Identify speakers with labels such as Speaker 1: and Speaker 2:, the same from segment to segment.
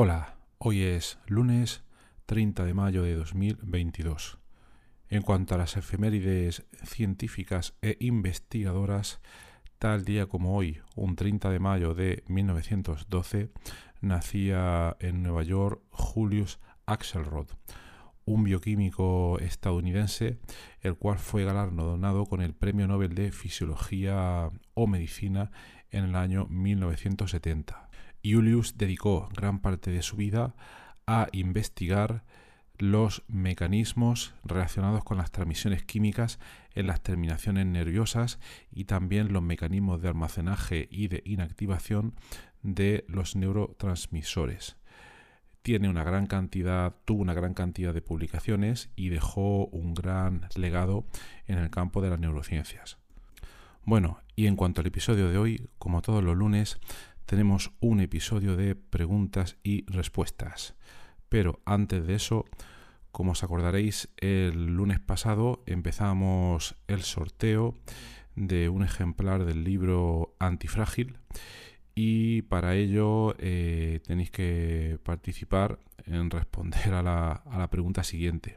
Speaker 1: Hola, hoy es lunes 30 de mayo de 2022. En cuanto a las efemérides científicas e investigadoras, tal día como hoy, un 30 de mayo de 1912, nacía en Nueva York Julius Axelrod, un bioquímico estadounidense, el cual fue galardonado con el Premio Nobel de Fisiología o Medicina en el año 1970. Julius dedicó gran parte de su vida a investigar los mecanismos relacionados con las transmisiones químicas en las terminaciones nerviosas y también los mecanismos de almacenaje y de inactivación de los neurotransmisores. Tiene una gran cantidad, tuvo una gran cantidad de publicaciones y dejó un gran legado en el campo de las neurociencias. Bueno, y en cuanto al episodio de hoy, como todos los lunes, tenemos un episodio de preguntas y respuestas. Pero antes de eso, como os acordaréis, el lunes pasado empezamos el sorteo de un ejemplar del libro Antifrágil y para ello eh, tenéis que participar en responder a la, a la pregunta siguiente.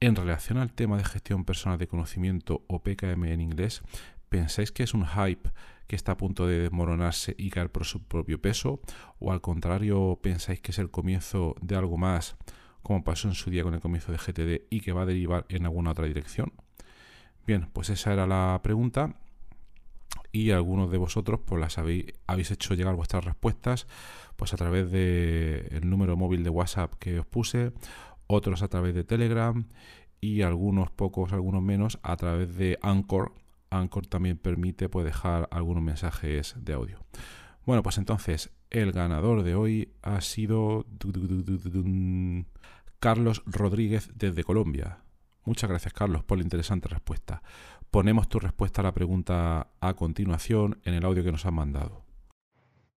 Speaker 1: En relación al tema de gestión personal de conocimiento o PKM en inglés, ¿pensáis que es un hype que está a punto de desmoronarse y caer por su propio peso? ¿O al contrario pensáis que es el comienzo de algo más, como pasó en su día con el comienzo de GTD y que va a derivar en alguna otra dirección? Bien, pues esa era la pregunta y algunos de vosotros pues las habéis, habéis hecho llegar vuestras respuestas pues a través del el número móvil de WhatsApp que os puse, otros a través de Telegram y algunos pocos, algunos menos a través de Anchor, Anchor también permite pues, dejar algunos mensajes de audio. Bueno, pues entonces el ganador de hoy ha sido Carlos Rodríguez desde Colombia. Muchas gracias Carlos por la interesante respuesta. Ponemos tu respuesta a la pregunta a continuación en el audio que nos han mandado.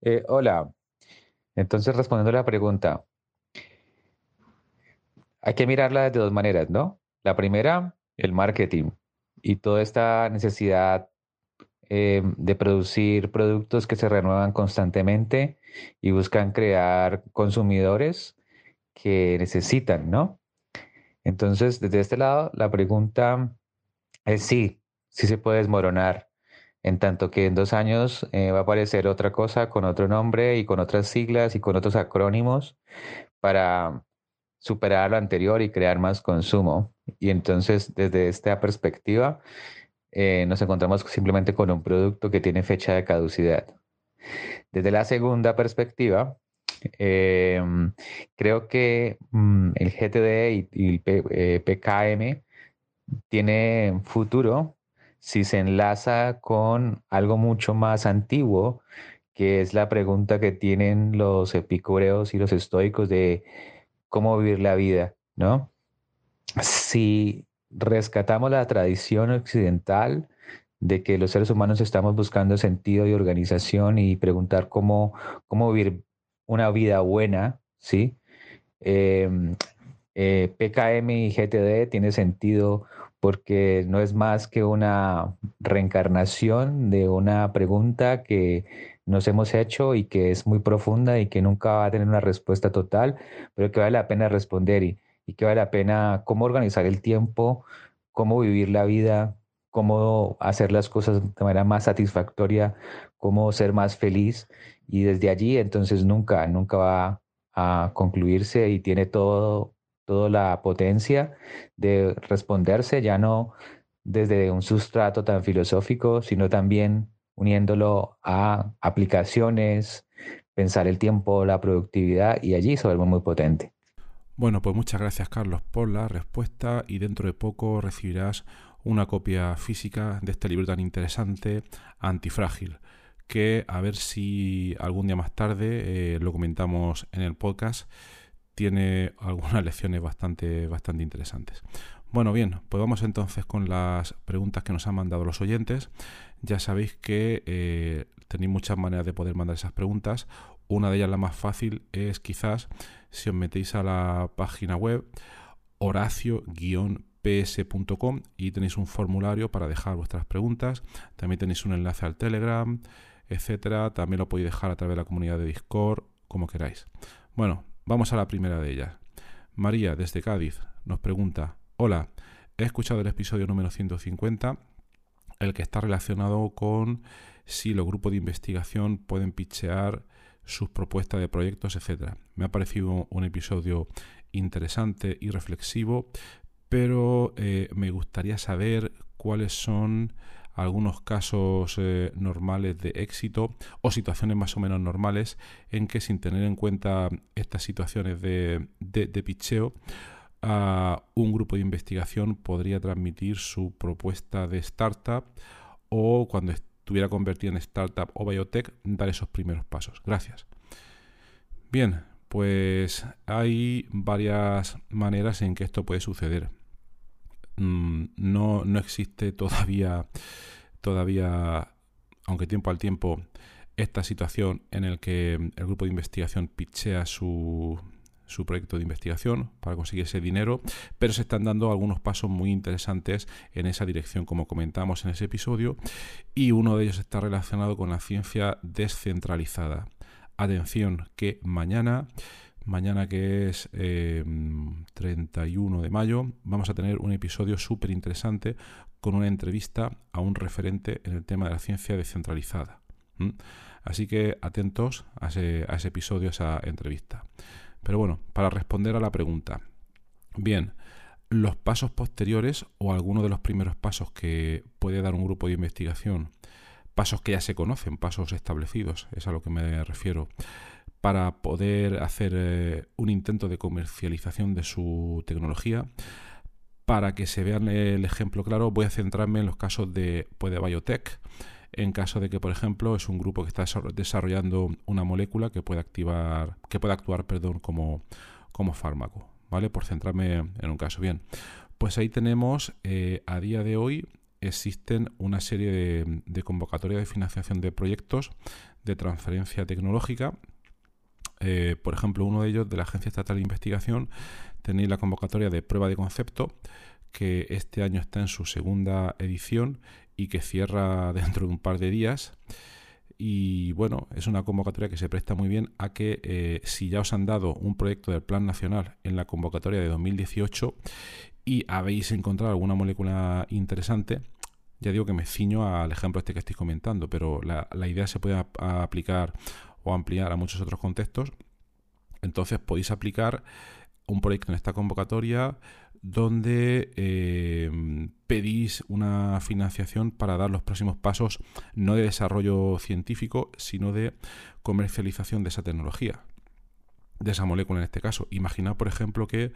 Speaker 2: Eh, hola, entonces respondiendo a la pregunta, hay que mirarla de dos maneras, ¿no? La primera, el marketing y toda esta necesidad eh, de producir productos que se renuevan constantemente y buscan crear consumidores que necesitan, ¿no? Entonces, desde este lado, la pregunta es sí, sí se puede desmoronar, en tanto que en dos años eh, va a aparecer otra cosa con otro nombre y con otras siglas y con otros acrónimos para superar lo anterior y crear más consumo. Y entonces, desde esta perspectiva, eh, nos encontramos simplemente con un producto que tiene fecha de caducidad. Desde la segunda perspectiva, em, creo que mm, el GTD y, el PKM eh, tiene futuro si se enlaza con algo mucho más antiguo, que es la pregunta que tienen los epicúreos y los estoicos de cómo vivir la vida, ¿no? Si rescatamos la tradición occidental de que los seres humanos estamos buscando sentido y organización y preguntar cómo, cómo vivir una vida buena, ¿sí? Em, eh, PKM y GTD tiene sentido porque no es más que una reencarnación de una pregunta que nos hemos hecho y que es muy profunda y que nunca va a tener una respuesta total, pero que vale la pena responder y, que vale la pena cómo organizar el tiempo, cómo vivir la vida, cómo hacer las cosas de manera más satisfactoria, cómo ser más feliz. Y desde allí entonces nunca, nunca va a concluirse y tiene todo, toda la potencia de responderse, ya no desde un sustrato tan filosófico, sino también uniéndolo a aplicaciones, pensar el tiempo, la productividad y allí se vuelve muy potente.
Speaker 1: Bueno, pues muchas gracias Carlos por la respuesta y dentro de poco recibirás una copia física de este libro tan interesante, Antifrágil, que a ver si algún día más tarde eh, lo comentamos en el podcast. Tiene algunas lecciones bastante, bastante interesantes. Bueno, bien, pues vamos entonces con las preguntas que nos han mandado los oyentes. Ya sabéis que eh, tenéis muchas maneras de poder mandar esas preguntas. Una de ellas, la más fácil, es quizás si os metéis a la página web horacio-ps.com y tenéis un formulario para dejar vuestras preguntas. También tenéis un enlace al Telegram, etcétera. También lo podéis dejar a través de la comunidad de Discord, como queráis. Bueno, vamos a la primera de ellas. María, desde Cádiz, nos pregunta, Hola, he escuchado el episodio número 150, el que está relacionado con si los grupos de investigación pueden pitchear sus propuestas de proyectos, etc. Me ha parecido un episodio interesante y reflexivo, pero eh, me gustaría saber cuáles son algunos casos eh, normales de éxito o situaciones más o menos normales en que sin tener en cuenta estas situaciones de, de, de pitcheo, un grupo de investigación podría transmitir su propuesta de startup o cuando estuviera convertida en startup o biotech, dar esos primeros pasos. Gracias. Bien, pues hay varias maneras en que esto puede suceder. Mm, no, no existe todavía, todavía, aunque tiempo al tiempo, esta situación en el que el grupo de investigación pitchea su, su proyecto de investigación para conseguir ese dinero, pero se están dando algunos pasos muy interesantes en esa dirección, como comentamos en ese episodio, y uno de ellos está relacionado con la ciencia descentralizada. Atención, que mañana mañana que es 31 em, de mayo, vamos a tener un episodio súper interesante con una entrevista a un referente en el tema de la ciencia descentralizada. Así que atentos a ese, a ese episodio, a esa entrevista. Pero bueno, para responder a la pregunta. Bien, los pasos posteriores o algunos de los primeros pasos que puede dar un grupo de investigación, pasos que ya se conocen, pasos establecidos, es a lo que me refiero, para poder hacer eh, un intento de comercialización de su tecnología. Para que se vean el ejemplo claro, voy a centrarme en los casos de, pues, de biotech en caso de que, por ejemplo, es un grupo que está desarrollando una molécula que puede activar, que puede actuar, perdón, como, como fármaco, ¿vale? Por centrarme en un caso. Bien, pues ahí tenemos, eh, a día de hoy, existen una serie de, de convocatorias de financiación de proyectos de transferencia tecnológica. Eh, por ejemplo, uno de ellos de la Agencia Estatal de Investigación tenéis la convocatoria de prueba de concepto que este año está en su segunda edición y que cierra dentro de un par de días. Y bueno, es una convocatoria que se presta muy bien a que eh, si ya os han dado un proyecto del Plan Nacional en la convocatoria de 2018 y habéis encontrado alguna molécula interesante, ya digo que me ciño al ejemplo este que estoy comentando, pero la, idea se puede aplicar o ampliar a muchos otros contextos. Entonces podéis aplicar un proyecto en esta convocatoria donde eh, pedís una financiación para dar los próximos pasos no de desarrollo científico, sino de comercialización de esa tecnología, de esa molécula en este caso. Imaginad, por ejemplo, que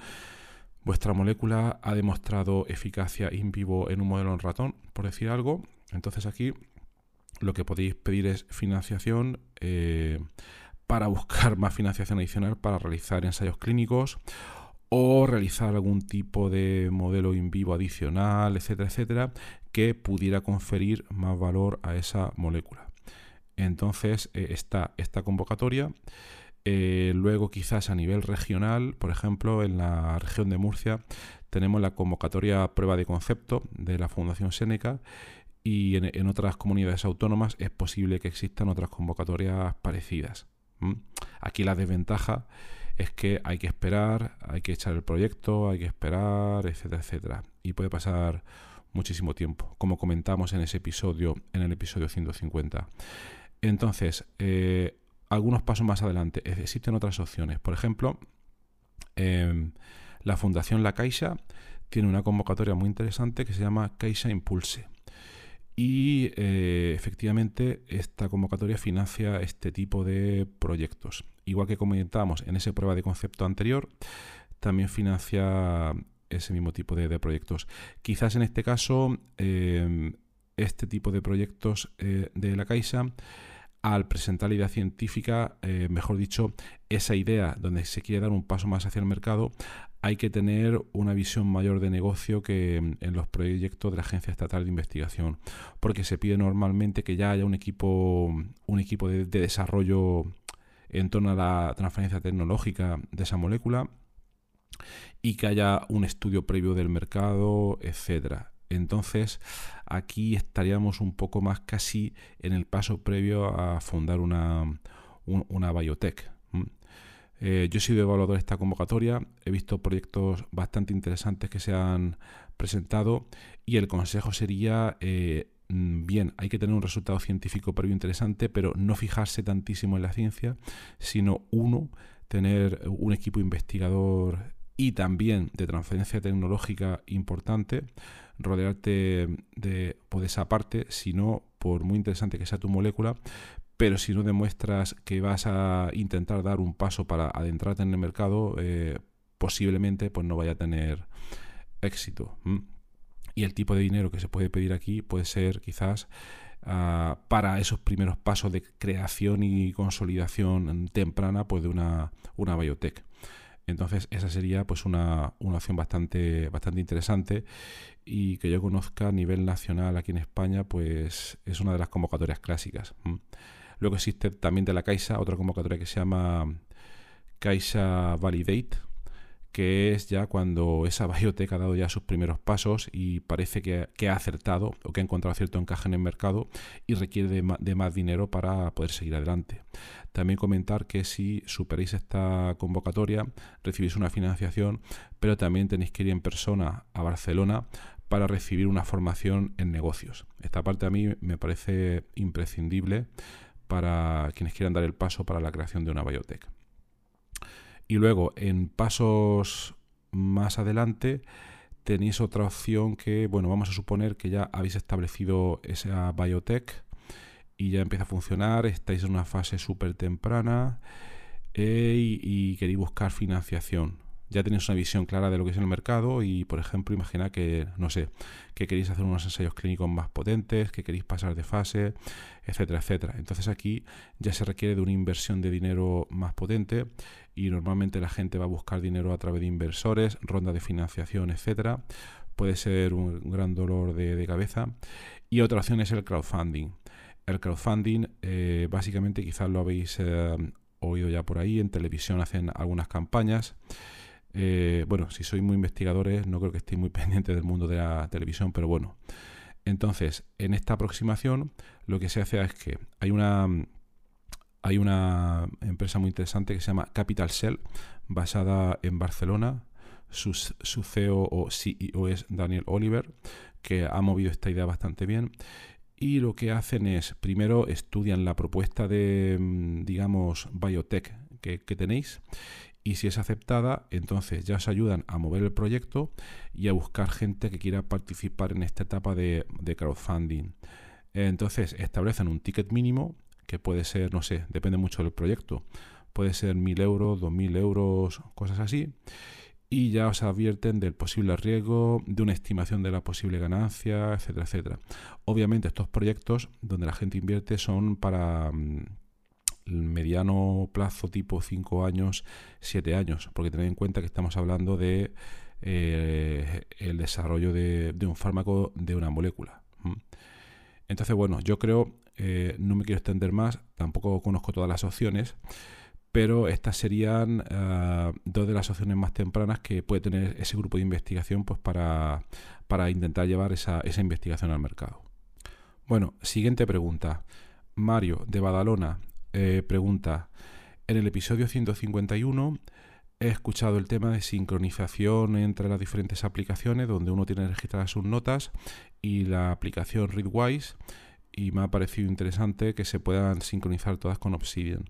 Speaker 1: vuestra molécula ha demostrado eficacia in vivo en un modelo en ratón, por decir algo. Entonces aquí lo que podéis pedir es financiación eh, para buscar más financiación adicional para realizar ensayos clínicos o realizar algún tipo de modelo in vivo adicional, etcétera, etcétera, que pudiera conferir más valor a esa molécula. Entonces eh, está esta convocatoria. Eh, luego quizás a nivel regional, por ejemplo, en la región de Murcia tenemos la convocatoria prueba de concepto de la Fundación Seneca y en, otras comunidades autónomas es posible que existan otras convocatorias parecidas. Aquí la desventaja es que hay que esperar, hay que echar el proyecto, hay que esperar, etcétera, etcétera. Y puede pasar muchísimo tiempo, como comentamos en ese episodio, en el episodio 150. Entonces, eh, algunos pasos más adelante, existen otras opciones. Por ejemplo, em, La Fundación La Caixa tiene una convocatoria muy interesante que se llama Caixa Impulse. Y eh, efectivamente esta convocatoria financia este tipo de proyectos. Igual que comentábamos en esa prueba de concepto anterior, también financia ese mismo tipo de, proyectos. Quizás en este caso, eh, este tipo de proyectos eh, de la Caixa, al presentar la idea científica, mejor dicho, esa idea donde se quiere dar un paso más hacia el mercado, hay que tener una visión mayor de negocio que en los proyectos de la Agencia Estatal de Investigación, porque se pide normalmente que ya haya un equipo, un equipo de, desarrollo en torno a la transferencia tecnológica de esa molécula y que haya un estudio previo del mercado, etcétera. Entonces, aquí estaríamos un poco más casi en el paso previo a fundar una, una biotech. Eh, yo he sido evaluador de esta convocatoria, he visto proyectos bastante interesantes que se han presentado y el consejo sería, eh, bien, hay que tener un resultado científico previo interesante, pero no fijarse tantísimo en la ciencia, sino uno, tener un equipo investigador y también de transferencia tecnológica importante, rodearte de, pues, de esa parte, si no, por muy interesante que sea tu molécula, pero si no demuestras que vas a intentar dar un paso para adentrarte en el mercado, eh, posiblemente pues no vaya a tener éxito. Y el tipo de dinero que se puede pedir aquí puede ser quizás ah, para esos primeros pasos de creación y consolidación temprana pues de una, una biotech. Entonces esa sería pues una, una, opción bastante, bastante interesante y que yo conozca a nivel nacional aquí en España pues es una de las convocatorias clásicas. Luego existe también de la Caixa otra convocatoria que se llama Caixa Validate, que es ya cuando esa biotech ha dado ya sus primeros pasos y parece que, ha acertado o que ha encontrado cierto encaje en el mercado y requiere de, más dinero para poder seguir adelante. También comentar que si superéis esta convocatoria recibís una financiación, pero también tenéis que ir en persona a Barcelona para recibir una formación en negocios. Esta parte a mí me parece imprescindible para quienes quieran dar el paso para la creación de una biotech. Y luego, en pasos más adelante, tenéis otra opción que, bueno, vamos a suponer que ya habéis establecido esa biotech y ya empieza a funcionar, estáis en una fase súper temprana eh, y, queréis buscar financiación ya tenéis una visión clara de lo que es el mercado y, por ejemplo, imagina que, no sé, que queréis hacer unos ensayos clínicos más potentes, que queréis pasar de fase, etcétera, etcétera. Entonces aquí ya se requiere de una inversión de dinero más potente y normalmente la gente va a buscar dinero a través de inversores, ronda de financiación, etcétera. Puede ser un gran dolor de, cabeza. Y otra opción es el crowdfunding. El crowdfunding, eh, básicamente, quizás lo habéis eh, oído ya por ahí, en televisión hacen algunas campañas. Eh, bueno, si sois muy investigadores, no creo que estéis muy pendientes del mundo de la televisión, pero bueno. Entonces, en esta aproximación, lo que se hace es que hay una, hay una empresa muy interesante que se llama Capital Cell, basada en Barcelona. Su, CEO o CEO es Daniel Oliver, que ha movido esta idea bastante bien. Y lo que hacen es, primero estudian la propuesta de, mm, digamos, biotech que tenéis y si es aceptada, entonces ya os ayudan a mover el proyecto y a buscar gente que quiera participar en esta etapa de, crowdfunding. Entonces establecen un ticket mínimo que puede ser, no sé, depende mucho del proyecto. Puede ser 1.000 euros, 2.000 euros, cosas así. Y ya os advierten del posible riesgo, de una estimación de la posible ganancia, etcétera, etcétera. Obviamente estos proyectos donde la gente invierte son para mm, mediano plazo tipo 5 años, 7 años, porque tened en cuenta que estamos hablando de eh, el desarrollo de, un fármaco de una molécula. Entonces, bueno, yo creo, eh, no me quiero extender más, tampoco conozco todas las opciones, pero estas serían ah, dos de las opciones más tempranas que puede tener ese grupo de investigación pues, para, para intentar llevar esa, esa investigación al mercado. Bueno, siguiente pregunta. Mario, de Badalona, eh, pregunta, en el episodio 151 he escuchado el tema de sincronización entre las diferentes aplicaciones donde uno tiene registradas sus notas y la aplicación Readwise y me ha parecido interesante que se puedan sincronizar todas con Obsidian.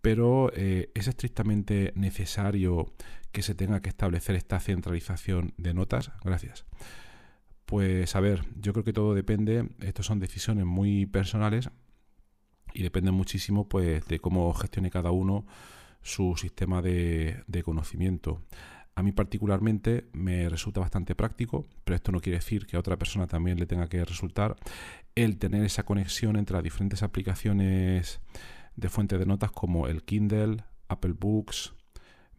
Speaker 1: pero eh, ¿es estrictamente necesario que se tenga que establecer esta centralización de notas? Gracias. Pues a ver, yo creo que todo depende, estas son decisiones muy personales y dependen muchísimo pues de cómo gestione cada uno su sistema de, de conocimiento. A mí particularmente me resulta bastante práctico, pero esto no quiere decir que a otra persona también le tenga que resultar el tener esa conexión entre las diferentes aplicaciones de fuente de notas como el Kindle, Apple Books,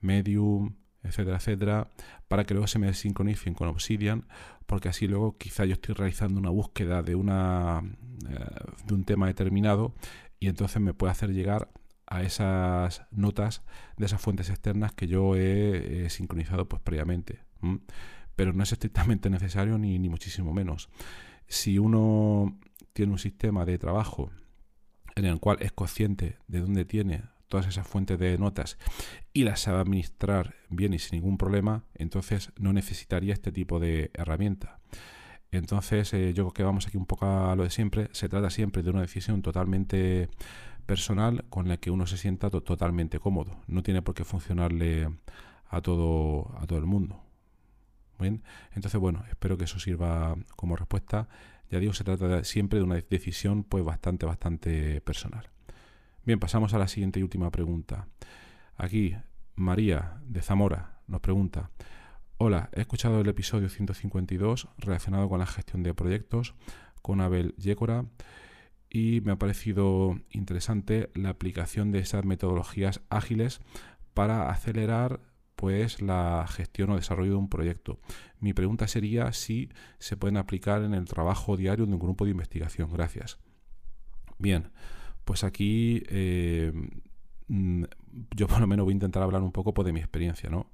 Speaker 1: Medium, etcétera, etcétera, para que luego se me sincronicen con Obsidian, porque así luego quizá yo estoy realizando una búsqueda de, una, eh, de un tema determinado y entonces me puede hacer llegar a esas notas de esas fuentes externas que yo he, sincronizado pues previamente. Pero no es estrictamente necesario ni, ni muchísimo menos. Si uno tiene un sistema de trabajo en el cual es consciente de dónde tiene todas esas fuentes de notas y las sabe administrar bien y sin ningún problema, entonces no necesitaría este tipo de herramienta. Entonces, eh, yo creo que vamos aquí un poco a lo de siempre. Se trata siempre de una decisión totalmente personal con la que uno se sienta totalmente cómodo. No tiene por qué funcionarle a todo, a todo el mundo. Bien, entonces bueno, espero que eso sirva como respuesta ya digo, se trata siempre de una decisión pues bastante, bastante personal. Bien, pasamos a la siguiente y última pregunta. Aquí, María de Zamora nos pregunta, Hola, he escuchado el episodio 152 relacionado con la gestión de proyectos con Abel Yécora y me ha parecido interesante la aplicación de esas metodologías ágiles para acelerar pues la gestión o desarrollo de un proyecto. Mi pregunta sería si se pueden aplicar en el trabajo diario de un grupo de investigación. Gracias. Bien, pues aquí eh, mm, yo por lo menos voy a intentar hablar un poco pues, de mi experiencia, ¿no?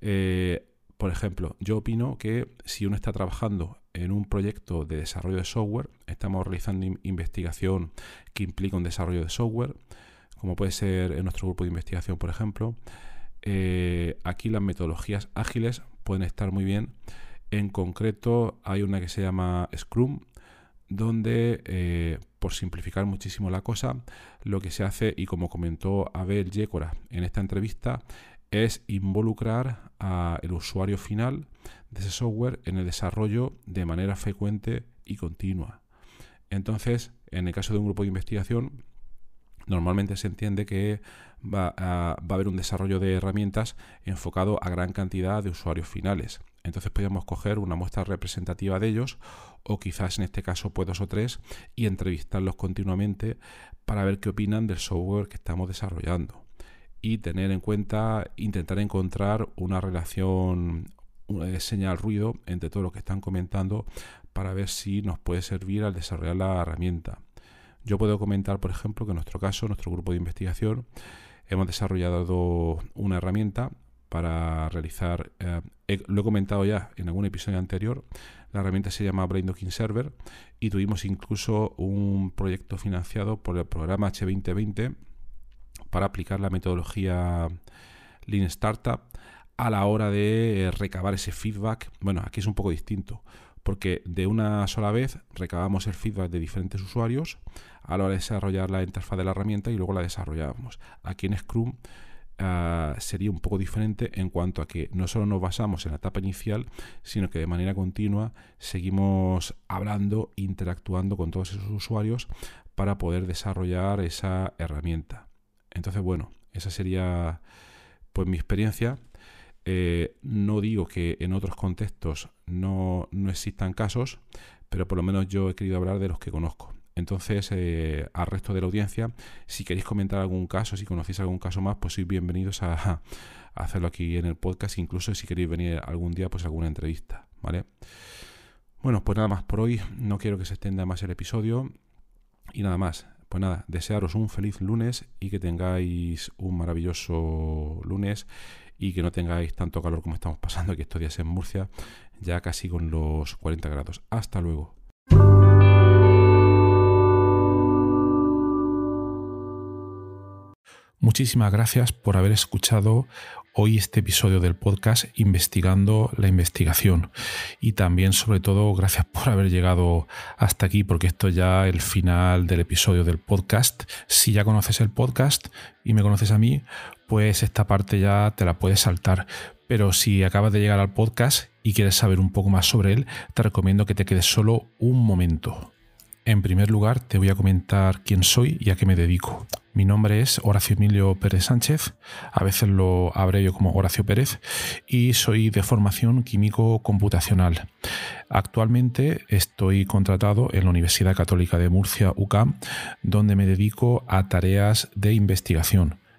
Speaker 1: Eh, por ejemplo, yo opino que si uno está trabajando en un proyecto de desarrollo de software, estamos realizando investigación que implica un desarrollo de software, como puede ser en nuestro grupo de investigación, por ejemplo, eh, aquí las metodologías ágiles pueden estar muy bien. En concreto hay una que se llama Scrum, donde, eh, por simplificar muchísimo la cosa, lo que se hace, y como comentó Abel Yécora en esta entrevista, es involucrar al usuario final de ese software en el desarrollo de manera frecuente y continua. Entonces, en el caso de un grupo de investigación, normalmente se entiende que va a, haber un desarrollo de herramientas enfocado a gran cantidad de usuarios finales. Entonces podemos coger una muestra representativa de ellos o quizás en este caso pues dos o tres y entrevistarlos continuamente para ver qué opinan del software que estamos desarrollando y tener en cuenta, intentar encontrar una relación una señal ruido entre todo lo que están comentando para ver si nos puede servir al desarrollar la herramienta. Yo puedo comentar, por ejemplo, que en nuestro caso, nuestro grupo de investigación, hemos desarrollado una herramienta para realizar, eh, lo he comentado ya en algún episodio anterior, la herramienta se llama Brain Docking Server y tuvimos incluso un proyecto financiado por el programa H2020 para aplicar la metodología Lean Startup a la hora de recabar ese feedback. Bueno, aquí es un poco distinto porque de una sola vez recabamos el feedback de diferentes usuarios a la hora de desarrollar la interfaz de la herramienta y luego la desarrollábamos. Aquí en Scrum ah, sería un poco diferente en cuanto a que no solo nos basamos en la etapa inicial, sino que de manera continua seguimos hablando, interactuando con todos esos usuarios para poder desarrollar esa herramienta. Entonces, bueno, esa sería pues mi experiencia. Eh, no digo que en otros contextos no, existan casos, pero por lo menos yo he querido hablar de los que conozco. Entonces, eh, al resto de la audiencia, si queréis comentar algún caso, si conocéis algún caso más, pues sois bienvenidos a, hacerlo aquí en el podcast, incluso si queréis venir algún día, pues alguna entrevista, ¿vale? Bueno, pues nada más por hoy, no quiero que se extienda más el episodio y nada más. Pues nada, desearos un feliz lunes y que tengáis un maravilloso lunes y que no tengáis tanto calor como estamos pasando aquí estos días en Murcia, ya casi con los 40 grados. Hasta luego. Muchísimas gracias por haber escuchado hoy este episodio del podcast Investigando la investigación. Y también, sobre todo, gracias por haber llegado hasta aquí, porque esto ya es el final del episodio del podcast. Si ya conoces el podcast y me conoces a mí, pues esta parte ya te la puedes saltar. Pero si acabas de llegar al podcast y quieres saber un poco más sobre él, te recomiendo que te quedes solo un momento. En primer lugar, te voy a comentar quién soy y a qué me dedico. Mi nombre es Horacio Emilio Pérez Sánchez, a veces lo abrevio como Horacio Pérez, y soy de formación químico computacional. Actualmente estoy contratado en la Universidad Católica de Murcia, UCAM, donde me dedico a tareas de investigación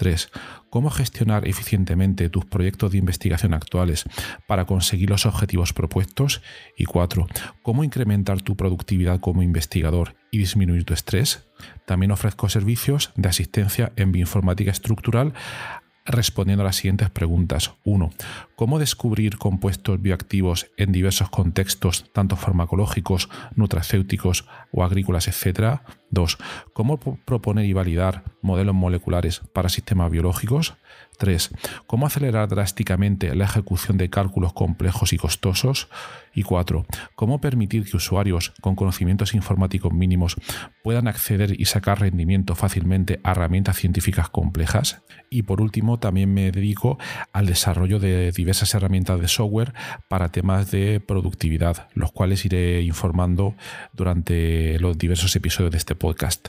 Speaker 1: 3. Cómo gestionar eficientemente tus proyectos de investigación actuales para conseguir los objetivos propuestos. Y 4. Cómo incrementar tu productividad como investigador y disminuir tu estrés. También ofrezco servicios de asistencia en bioinformática estructural respondiendo a las siguientes preguntas. 1. ¿Cómo descubrir compuestos bioactivos en diversos contextos, tanto farmacológicos, nutracéuticos o agrícolas, etcétera? 2. ¿Cómo proponer y validar modelos moleculares para sistemas biológicos? 3. ¿Cómo acelerar drásticamente la ejecución de cálculos complejos y costosos? Y 4. ¿Cómo permitir que usuarios con conocimientos informáticos mínimos puedan acceder y sacar rendimiento fácilmente a herramientas científicas complejas? Y por último, también me dedico al desarrollo de diversas herramientas de software para temas de productividad, los cuales iré informando durante los diversos episodios de este podcast.